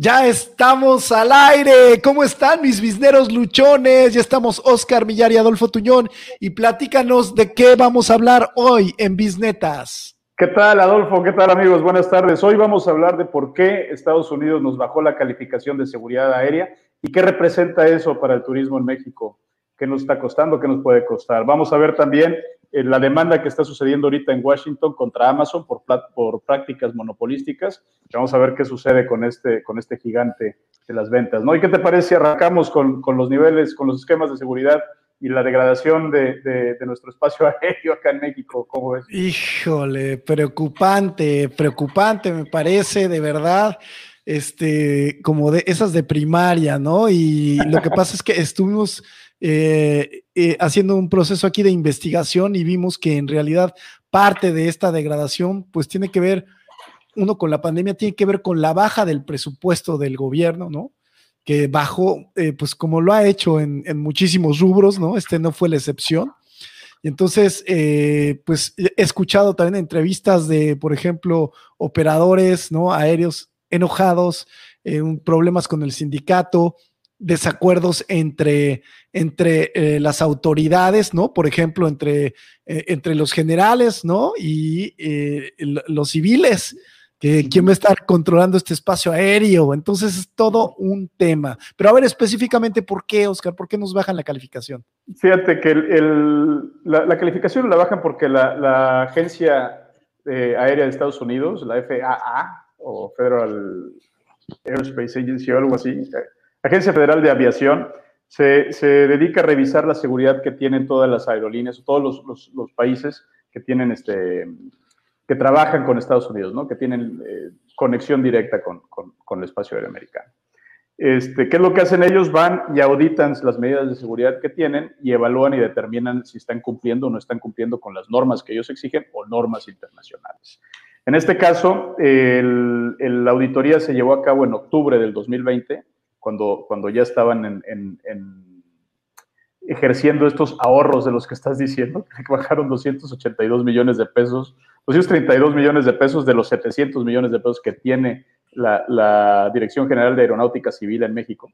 Ya estamos al aire. ¿Cómo están mis bisneros luchones? Ya estamos Oscar Millar y Adolfo Tuñón. Y platícanos de qué vamos a hablar hoy en Bisnetas. ¿Qué tal, Adolfo? ¿Qué tal, amigos? Buenas tardes. Hoy vamos a hablar de por qué Estados Unidos nos bajó la calificación de seguridad aérea y qué representa eso para el turismo en México. ¿Qué nos está costando? ¿Qué nos puede costar? Vamos a ver también la demanda que está sucediendo ahorita en Washington contra Amazon por, por prácticas monopolísticas. Vamos a ver qué sucede con este, con este gigante de las ventas. ¿no? ¿Y qué te parece si arrancamos con, con los niveles, con los esquemas de seguridad y la degradación de, de, nuestro espacio aéreo acá en México? ¿Cómo ves? Híjole, preocupante, preocupante me parece, de verdad este, como de esas de primaria, ¿no? Y lo que pasa es que estuvimos eh, eh, haciendo un proceso aquí de investigación y vimos que en realidad parte de esta degradación pues tiene que ver, uno con la pandemia, tiene que ver con la baja del presupuesto del gobierno, ¿no? Que bajó, eh, pues como lo ha hecho en, muchísimos rubros, ¿no? Este no fue la excepción. Y entonces, pues he escuchado también entrevistas de, por ejemplo, operadores, ¿no? Aéreos enojados, problemas con el sindicato, desacuerdos entre, entre eh, las autoridades, ¿no? Por ejemplo, entre, eh, entre los generales, ¿no? Y eh, los civiles, que quién va a estar controlando este espacio aéreo. Entonces es todo un tema. Pero a ver específicamente por qué, Oscar, ¿por qué nos bajan la calificación? Fíjate que la, calificación la bajan porque la, Agencia Aérea de Estados Unidos, la FAA, o Federal Aerospace Agency o algo así, Agencia Federal de Aviación se, dedica a revisar la seguridad que tienen todas las aerolíneas, todos los, países que tienen este, que trabajan con Estados Unidos, ¿no? que tienen eh, conexión directa con, el espacio aéreo americano. Este, ¿Qué es lo que hacen ellos? Van y auditan las medidas de seguridad que tienen y evalúan y determinan si están cumpliendo o no están cumpliendo con las normas que ellos exigen o normas internacionales. En este caso, la auditoría se llevó a cabo en octubre del 2020 cuando, cuando ya estaban en, ejerciendo estos ahorros de los que estás diciendo, que bajaron 282 millones de pesos, 232 millones de pesos de los 700 millones de pesos que tiene la, Dirección General de Aeronáutica Civil en México.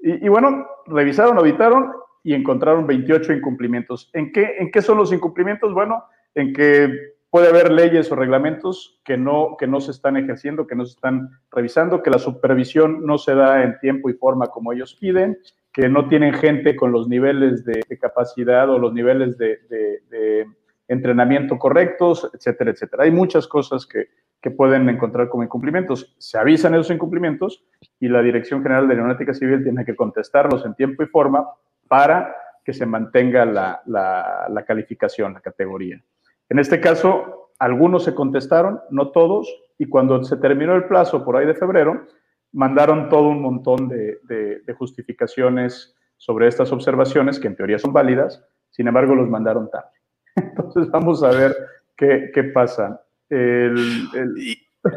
Y, bueno, revisaron, auditaron y encontraron 28 incumplimientos. ¿En qué, ¿En qué son los incumplimientos? Bueno, en que puede haber leyes o reglamentos que no, que no se están ejerciendo, que no se están revisando, que la supervisión no se da en tiempo y forma como ellos piden, que no tienen gente con los niveles de, capacidad o los niveles de, entrenamiento correctos, etcétera, etcétera. Hay muchas cosas que, pueden encontrar como incumplimientos. Se avisan esos incumplimientos y la Dirección General de Aeronáutica Civil tiene que contestarlos en tiempo y forma para que se mantenga la, la calificación, la categoría. En este caso, algunos se contestaron, no todos, y cuando se terminó el plazo por ahí de febrero, mandaron todo un montón de, justificaciones sobre estas observaciones, que en teoría son válidas, sin embargo los mandaron tarde. Entonces vamos a ver qué, pasa.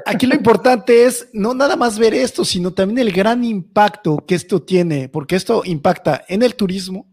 Aquí lo importante es no nada más ver esto, sino también el gran impacto que esto tiene, porque esto impacta en el turismo,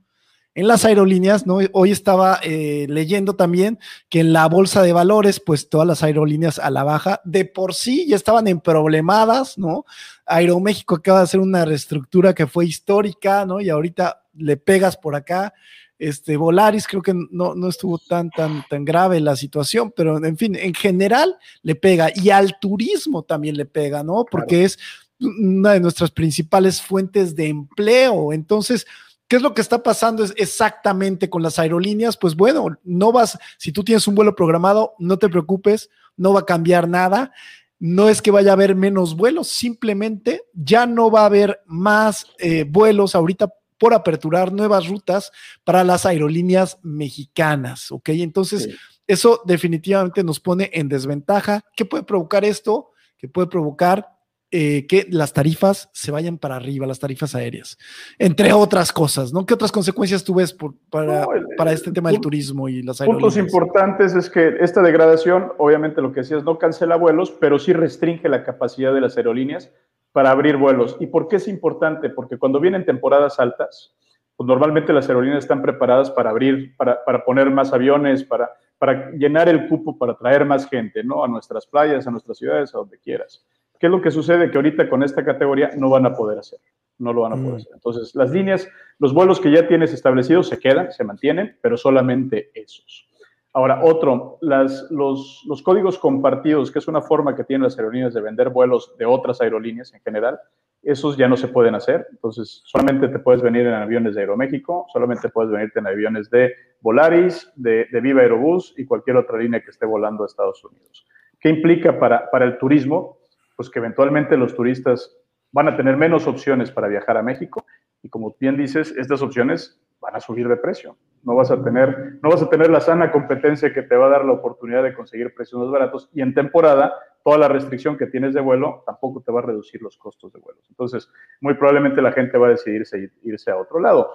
en las aerolíneas, ¿no? Hoy estaba eh, leyendo también que en la bolsa de valores, pues todas las aerolíneas a la baja, de por sí ya estaban en problemadas, ¿no? Aeroméxico acaba de hacer una reestructura que fue histórica, ¿no? Y ahorita le pegas por acá. Este, Volaris creo que no, no estuvo tan, tan, tan grave la situación, pero en fin, en general le pega y al turismo también le pega, ¿no? Porque es una de nuestras principales fuentes de empleo. Entonces, ¿Qué es lo que está pasando es exactamente con las aerolíneas? Pues bueno, no vas, si tú tienes un vuelo programado, no te preocupes, no va a cambiar nada. No es que vaya a haber menos vuelos, simplemente ya no va a haber más eh, vuelos ahorita por aperturar nuevas rutas para las aerolíneas mexicanas, ¿ok? Entonces, eso definitivamente nos pone en desventaja. ¿Qué puede provocar esto? Que puede provocar eh, que las tarifas se vayan para arriba, las tarifas aéreas, entre otras cosas, ¿no? ¿Qué otras consecuencias tú ves para, para, este tema del turismo y las aerolíneas? Puntos importantes es que esta degradación, obviamente lo que decías, no cancela vuelos, pero sí restringe la capacidad de las aerolíneas para abrir vuelos. ¿Y por qué es importante? Porque cuando vienen temporadas altas, pues normalmente las aerolíneas están preparadas para abrir, para, para poner más aviones, para, para llenar el cupo, para traer más gente, ¿no? A nuestras playas, a nuestras ciudades, a donde quieras. ¿Qué es lo que sucede? Que ahorita con esta categoría no van a poder hacer, no lo van a poder mm. hacer. Entonces, las líneas, los vuelos que ya tienes establecidos se quedan, se mantienen, pero solamente esos. Ahora, otro, las, los, los, códigos compartidos, que es una forma que tienen las aerolíneas de vender vuelos de otras aerolíneas en general, esos ya no se pueden hacer. Entonces, solamente te puedes venir en aviones de Aeroméxico, solamente puedes venirte en aviones de Volaris, de, de Viva Aerobús y cualquier otra línea que esté volando a Estados Unidos. ¿Qué implica para, para el turismo? Pues que eventualmente los turistas van a tener menos opciones para viajar a México y como bien dices, estas opciones van a subir de precio. No vas a tener, no vas a tener la sana competencia que te va a dar la oportunidad de conseguir precios más baratos y en temporada toda la restricción que tienes de vuelo tampoco te va a reducir los costos de vuelos. Entonces, muy probablemente la gente va a decidirse irse a otro lado.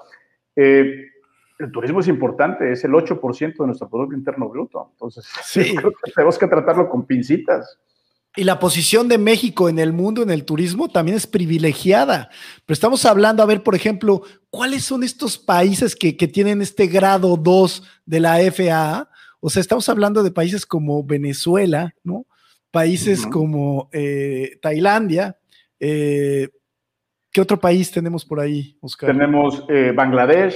Eh, el turismo es importante, es el 8% de nuestro Producto Interno Bruto. Entonces, sí. creo que tenemos que tratarlo con pincitas. Y la posición de México en el mundo, en el turismo, también es privilegiada. Pero estamos hablando, a ver, por ejemplo, ¿cuáles son estos países que, tienen este grado 2 de la FAA? O sea, estamos hablando de países como Venezuela, ¿no? Países como eh, Tailandia. Eh, ¿Qué otro país tenemos por ahí, Oscar? Tenemos eh, Bangladesh,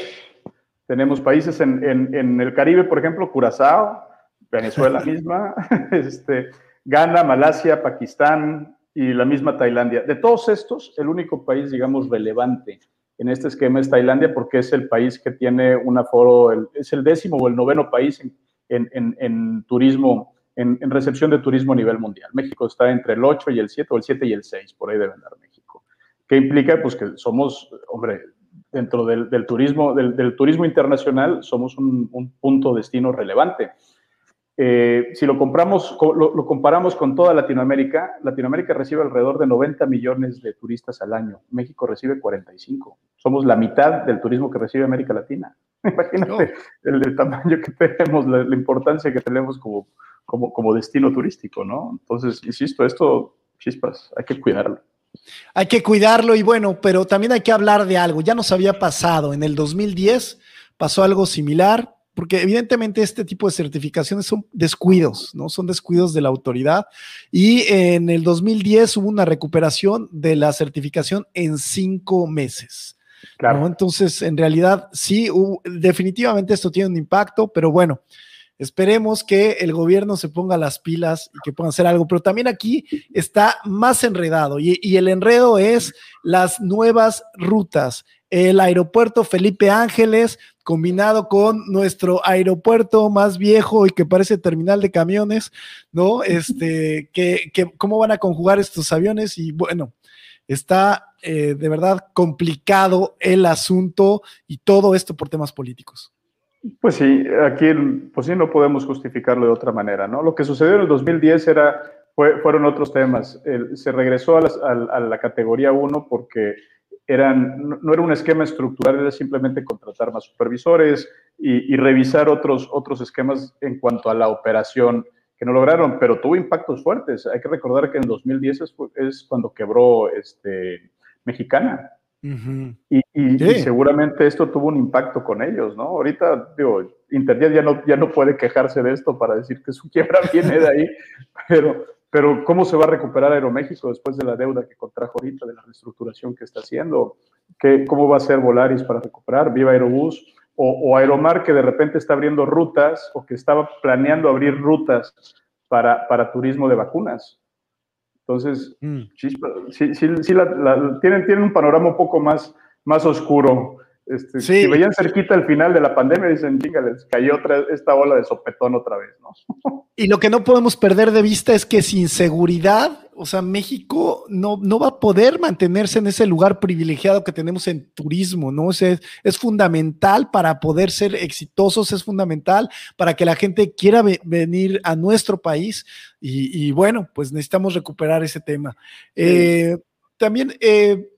tenemos países en, en, el Caribe, por ejemplo, Curazao, Venezuela misma, este, Ghana, Malasia, Pakistán y la misma Tailandia. De todos estos, el único país, digamos, relevante en este esquema es Tailandia porque es el país que tiene un aforo, es el décimo o el noveno país en, turismo, en, recepción de turismo a nivel mundial. México está entre el 8 y el 7 o el 7 y el 6, por ahí debe andar México. ¿Qué implica? Pues que somos, hombre, dentro del, turismo, del, turismo internacional, somos un, un punto destino relevante. Eh, si lo, compramos, lo, comparamos con toda Latinoamérica, Latinoamérica recibe alrededor de 90 millones de turistas al año. México recibe 45. Somos la mitad del turismo que recibe América Latina. Imagínate el, tamaño que tenemos, la, importancia que tenemos como, como, como, destino turístico, ¿no? Entonces, insisto, esto, chispas, hay que cuidarlo. Hay que cuidarlo y bueno, pero también hay que hablar de algo. Ya nos había pasado en el 2010, pasó algo similar porque evidentemente este tipo de certificaciones son descuidos, ¿no? Son descuidos de la autoridad. Y en el 2010 hubo una recuperación de la certificación en cinco meses. Claro. Entonces, en realidad, sí, definitivamente esto tiene un impacto, pero bueno, esperemos que el gobierno se ponga las pilas y que puedan hacer algo. Pero también aquí está más enredado y, y el enredo es las nuevas rutas. El aeropuerto Felipe Ángeles combinado con nuestro aeropuerto más viejo y que parece terminal de camiones, ¿no? Este, que, cómo van a conjugar estos aviones y bueno, está eh, de verdad complicado el asunto y todo esto por temas políticos. Pues sí, aquí pues sí no podemos justificarlo de otra manera, ¿no? Lo que sucedió en el 2010 era, fueron otros temas. se regresó a, a la categoría 1 porque eran, no era un esquema estructural, era simplemente contratar más supervisores y, revisar otros, otros esquemas en cuanto a la operación que no lograron, pero tuvo impactos fuertes. Hay que recordar que en 2010 es, cuando quebró este, Mexicana. Y, seguramente esto tuvo un impacto con ellos, ¿no? Ahorita, digo, Internet ya no, ya no puede quejarse de esto para decir que su quiebra viene de ahí, pero pero ¿cómo se va a recuperar Aeroméxico después de la deuda que contrajo ahorita, de la reestructuración que está haciendo? ¿Qué, ¿Cómo va a ser Volaris para recuperar? ¿Viva Aerobús? O, Aeromar que de repente está abriendo rutas o que estaba planeando abrir rutas para, para turismo de vacunas. Entonces, mm. sí, sí, sí tienen, tienen un panorama un poco más, más oscuro este, Si veían cerquita el final de la pandemia, dicen, chinga, les cayó otra, esta ola de sopetón otra vez, ¿no? Y lo que no podemos perder de vista es que sin seguridad, o sea, México no, no va a poder mantenerse en ese lugar privilegiado que tenemos en turismo, ¿no? O es, fundamental para poder ser exitosos, es fundamental para que la gente quiera venir a nuestro país y, bueno, pues necesitamos recuperar ese tema. Eh, también, eh,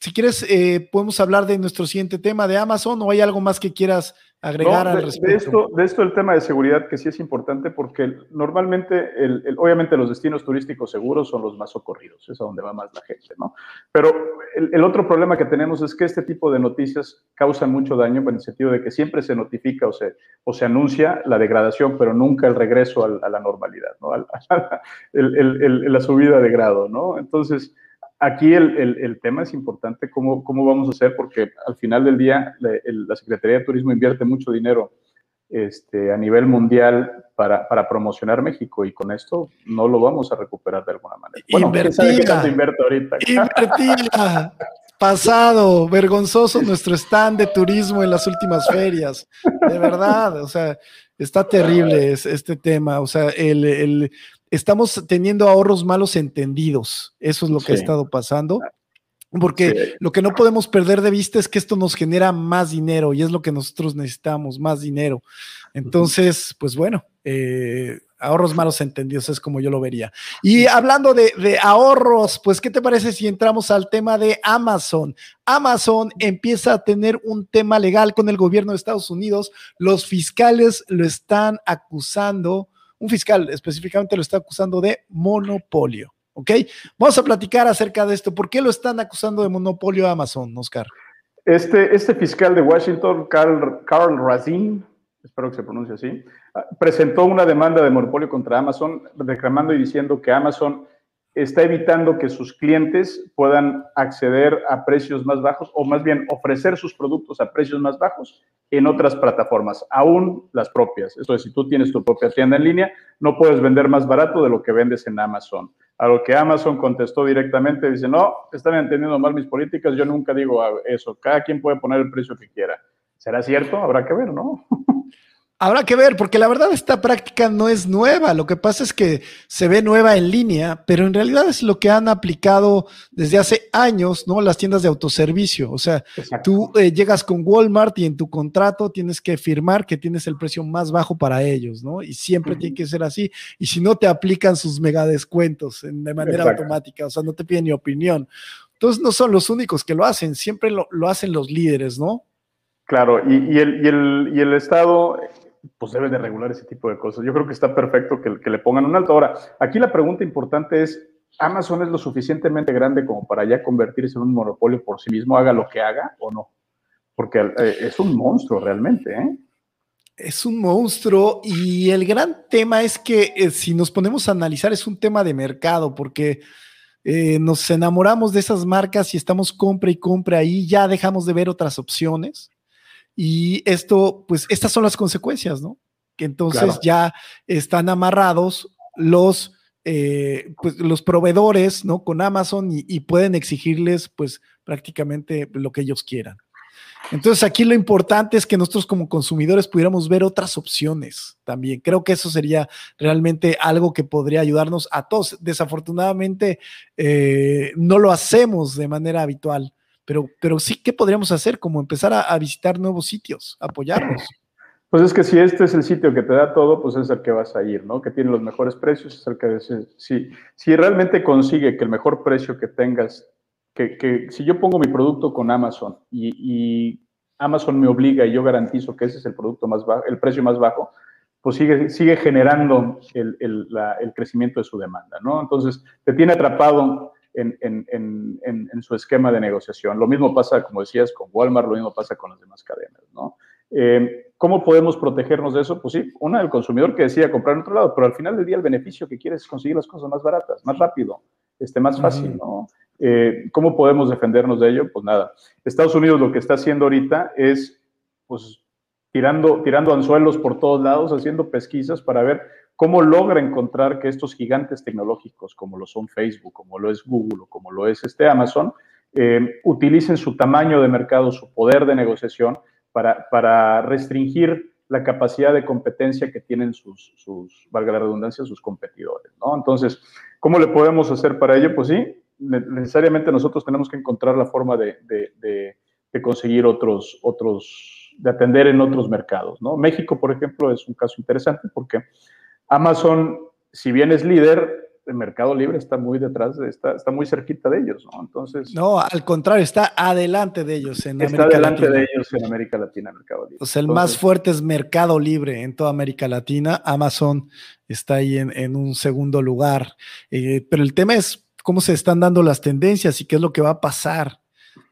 si quieres, eh, podemos hablar de nuestro siguiente tema de Amazon o hay algo más que quieras agregar al respecto? De esto, de esto el tema de seguridad que sí es importante porque normalmente, el, obviamente los destinos turísticos seguros son los más socorridos, es a donde va más la gente, ¿no? Pero el, otro problema que tenemos es que este tipo de noticias causan mucho daño en el sentido de que siempre se notifica o se, o se anuncia la degradación, pero nunca el regreso a, la normalidad, ¿no? la subida de grado, ¿no? Entonces, aquí el, tema es importante, ¿cómo, ¿cómo vamos a hacer? Porque al final del día la, Secretaría de Turismo invierte mucho dinero este, a nivel mundial para, promocionar México y con esto no lo vamos a recuperar de alguna manera. Bueno, ahorita? Pasado, vergonzoso nuestro stand de turismo en las últimas ferias. De verdad, o sea, está terrible este tema. O sea, el, estamos teniendo ahorros malos entendidos. Eso es lo que ha estado pasando. Porque lo que no podemos perder de vista es que esto nos genera más dinero y es lo que nosotros necesitamos, más dinero. Entonces, pues bueno, eh, ahorros malos entendidos es como yo lo vería. Y hablando de, de, ahorros, pues, ¿qué te parece si entramos al tema de Amazon? Amazon empieza a tener un tema legal con el gobierno de Estados Unidos. Los fiscales lo están acusando un fiscal específicamente lo está acusando de monopolio. ¿Ok? Vamos a platicar acerca de esto. ¿Por qué lo están acusando de monopolio a Amazon, Oscar? Este, este fiscal de Washington, Carl, Carl Razin, espero que se pronuncie así, ah, presentó una demanda de monopolio contra Amazon, reclamando y diciendo que Amazon está evitando que sus clientes puedan acceder a precios más bajos o más bien ofrecer sus productos a precios más bajos en otras plataformas, aún las propias. Esto es, si tú tienes tu propia tienda en línea, no puedes vender más barato de lo que vendes en Amazon. A lo que Amazon contestó directamente, dice, no, están entendiendo mal mis políticas, yo nunca digo eso, cada quien puede poner el precio que quiera. ¿Será cierto? Habrá que ver, ¿no? Habrá que ver, porque la verdad esta práctica no es nueva. Lo que pasa es que se ve nueva en línea, pero en realidad es lo que han aplicado desde hace años, ¿no? Las tiendas de autoservicio. O sea, tú eh, llegas con Walmart y en tu contrato tienes que firmar que tienes el precio más bajo para ellos, ¿no? Y siempre tiene que ser así. Y si no, te aplican sus mega descuentos de manera automática. O sea, no te piden ni opinión. Entonces, no son los únicos que lo hacen, siempre lo, hacen los líderes, ¿no? Claro, y, el, y, el, y el Estado pues debe de regular ese tipo de cosas. Yo creo que está perfecto que, le pongan un alto. Ahora, aquí la pregunta importante es, ¿Amazon es lo suficientemente grande como para ya convertirse en un monopolio por sí mismo, haga lo que haga o no? Porque eh, es un monstruo realmente, ¿eh? Es un monstruo y el gran tema es que eh, si nos ponemos a analizar es un tema de mercado porque eh, nos enamoramos de esas marcas y estamos compra y compra ahí, ya dejamos de ver otras opciones y esto, pues estas son las consecuencias, ¿no? Que entonces ya están amarrados los, eh, pues, los proveedores, ¿no? Con Amazon y, pueden exigirles, pues, prácticamente lo que ellos quieran. Entonces aquí lo importante es que nosotros como consumidores pudiéramos ver otras opciones también. Creo que eso sería realmente algo que podría ayudarnos a todos. Desafortunadamente eh, no lo hacemos de manera habitual pero, pero sí, ¿qué podríamos hacer? Como empezar a, visitar nuevos sitios, apoyarnos. Pues es que si este es el sitio que te da todo, pues es el que vas a ir, ¿no? Que tiene los mejores precios, es el que... Si, si realmente consigue que el mejor precio que tengas, que, que si yo pongo mi producto con Amazon y, Amazon me obliga y yo garantizo que ese es el producto más bajo, el precio más bajo, pues sigue, sigue generando el, el crecimiento de su demanda, ¿no? Entonces, te tiene atrapado en, su esquema de negociación. Lo mismo pasa, como decías, con Walmart, lo mismo pasa con las demás cadenas, ¿no? Eh, ¿Cómo podemos protegernos de eso? Pues sí, una, el consumidor que decía comprar en otro lado, pero al final del día el beneficio que quieres es conseguir las cosas más baratas, más rápido, este, más fácil, ¿no? Eh, ¿Cómo podemos defendernos de ello? Pues nada, Estados Unidos lo que está haciendo ahorita es, pues, tirando, tirando anzuelos por todos lados, haciendo pesquisas para ver cómo logra encontrar que estos gigantes tecnológicos, como lo son Facebook, como lo es Google o como lo es este Amazon, eh, utilicen su tamaño de mercado, su poder de negociación para, para restringir la capacidad de competencia que tienen sus, sus, valga la redundancia, sus competidores. Entonces, ¿cómo le podemos hacer para ello? Pues sí, necesariamente nosotros tenemos que encontrar la forma de, de, de conseguir otros, otros, de atender en otros mercados. México, por ejemplo, es un caso interesante porque Amazon, si bien es líder, el Mercado Libre está muy detrás, de, está, está muy cerquita de ellos, ¿no? Entonces. No, al contrario, está adelante de ellos en está adelante de ellos en América Latina, Mercado Libre. O sea, el más fuerte es Mercado Libre en toda América Latina. Amazon está ahí en, un segundo lugar. Eh, pero el tema es cómo se están dando las tendencias y qué es lo que va a pasar.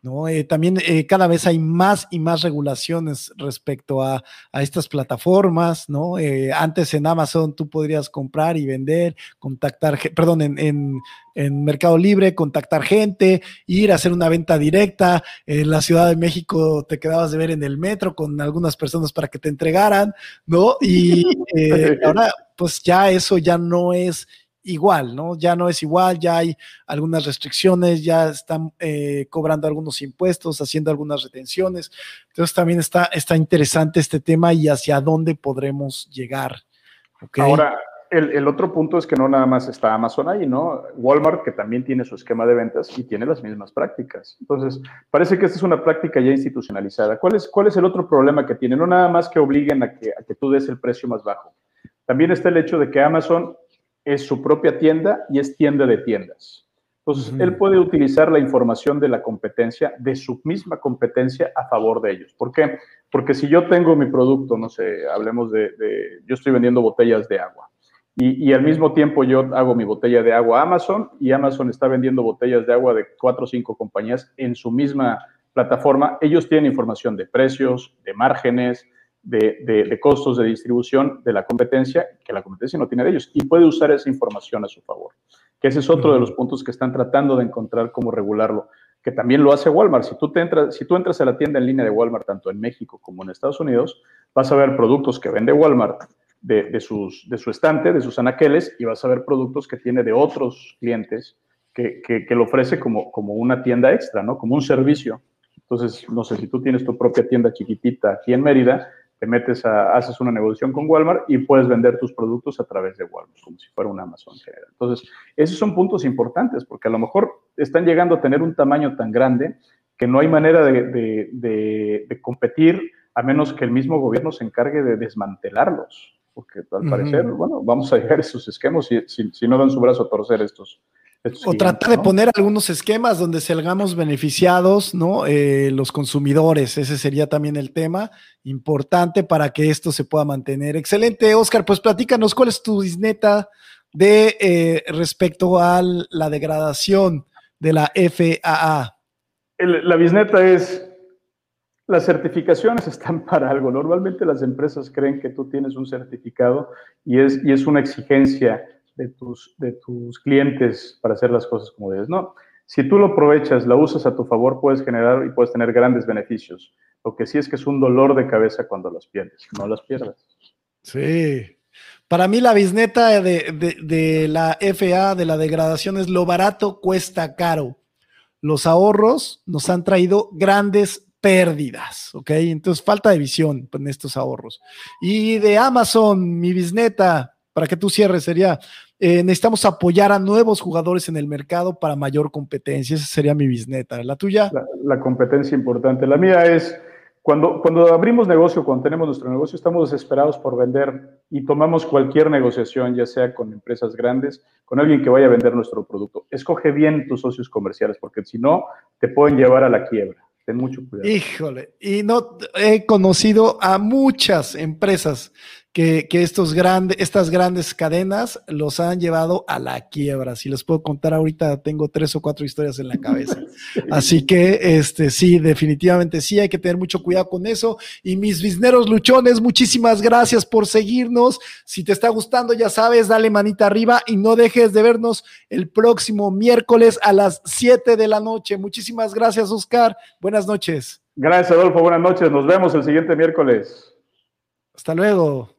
¿No? Eh, también eh, cada vez hay más y más regulaciones respecto a, estas plataformas, ¿no? Eh, antes en Amazon tú podrías comprar y vender, contactar, perdón, en, Mercado Libre, contactar gente, ir a hacer una venta directa. En la Ciudad de México te quedabas de ver en el metro con algunas personas para que te entregaran, ¿no? Y ahora, pues ya eso ya no es igual, ¿no? Ya no es igual, ya hay algunas restricciones, ya están eh, cobrando algunos impuestos, haciendo algunas retenciones. Entonces también está, está interesante este tema y hacia dónde podremos llegar. Ahora, el, otro punto es que no nada más está Amazon ahí, ¿no? Walmart, que también tiene su esquema de ventas y tiene las mismas prácticas. Entonces, parece que esta es una práctica ya institucionalizada. ¿Cuál es, cuál es el otro problema que tiene? No nada más que obliguen a que, a que tú des el precio más bajo. También está el hecho de que Amazon es su propia tienda y es tienda de tiendas. Entonces, él puede utilizar la información de la competencia, de su misma competencia, a favor de ellos. ¿Por qué? Porque si yo tengo mi producto, no sé, hablemos de, yo estoy vendiendo botellas de agua y, al mismo tiempo yo hago mi botella de agua a Amazon y Amazon está vendiendo botellas de agua de cuatro o cinco compañías en su misma plataforma, ellos tienen información de precios, de márgenes, de, costos de distribución de la competencia que la competencia no tiene de ellos y puede usar esa información a su favor. Que ese es otro de los puntos que están tratando de encontrar cómo regularlo, que también lo hace Walmart. Si tú, te entras, si tú entras a la tienda en línea de Walmart, tanto en México como en Estados Unidos, vas a ver productos que vende Walmart de, sus, de su estante, de sus anaqueles, y vas a ver productos que tiene de otros clientes que, que, lo ofrece como, como una tienda extra, ¿no? Como un servicio. Entonces, no sé, si tú tienes tu propia tienda chiquitita aquí en Mérida, te metes a, haces una negociación con Walmart y puedes vender tus productos a través de Walmart, como si fuera un Amazon general. Entonces, esos son puntos importantes porque a lo mejor están llegando a tener un tamaño tan grande que no hay manera de, competir a menos que el mismo gobierno se encargue de desmantelarlos. Porque al parecer, bueno, vamos a llegar a esos esquemas si, si no dan su brazo a torcer estos, o tratar de poner algunos esquemas donde salgamos beneficiados, ¿no? Eh, los consumidores, ese sería también el tema importante para que esto se pueda mantener. Excelente, Oscar, pues platícanos cuál es tu disneta de eh, respecto a la degradación de la FAA. la bisneta es, las certificaciones están para algo. Normalmente las empresas creen que tú tienes un certificado y es, y es una exigencia de tus, de tus clientes para hacer las cosas como debes. No, si tú lo aprovechas, la usas a tu favor, puedes generar y puedes tener grandes beneficios. Lo que sí es que es un dolor de cabeza cuando las pierdes, no las pierdas. Sí. Para mí la bisneta de, de la FA, de la degradación, es lo barato cuesta caro. Los ahorros nos han traído grandes pérdidas, ¿ok? Entonces falta de visión en estos ahorros. Y de Amazon, mi bisneta, para que tú cierres, sería, eh, necesitamos apoyar a nuevos jugadores en el mercado para mayor competencia. Esa sería mi bisneta. ¿La tuya? La, competencia importante. La mía es, cuando, cuando abrimos negocio, cuando tenemos nuestro negocio, estamos desesperados por vender y tomamos cualquier negociación, ya sea con empresas grandes, con alguien que vaya a vender nuestro producto. Escoge bien tus socios comerciales, porque si no, te pueden llevar a la quiebra. Ten mucho cuidado. Híjole, y no he conocido a muchas empresas que, estos grandes, estas grandes cadenas los han llevado a la quiebra. Si les puedo contar ahorita, tengo tres o cuatro historias en la cabeza. Así que, este, sí, definitivamente sí, hay que tener mucho cuidado con eso. Y mis bisneros luchones, muchísimas gracias por seguirnos. Si te está gustando, ya sabes, dale manita arriba y no dejes de vernos el próximo miércoles a las 7 de la noche. Muchísimas gracias, Oscar. Buenas noches. Gracias, Adolfo. Buenas noches. Nos vemos el siguiente miércoles. Hasta luego.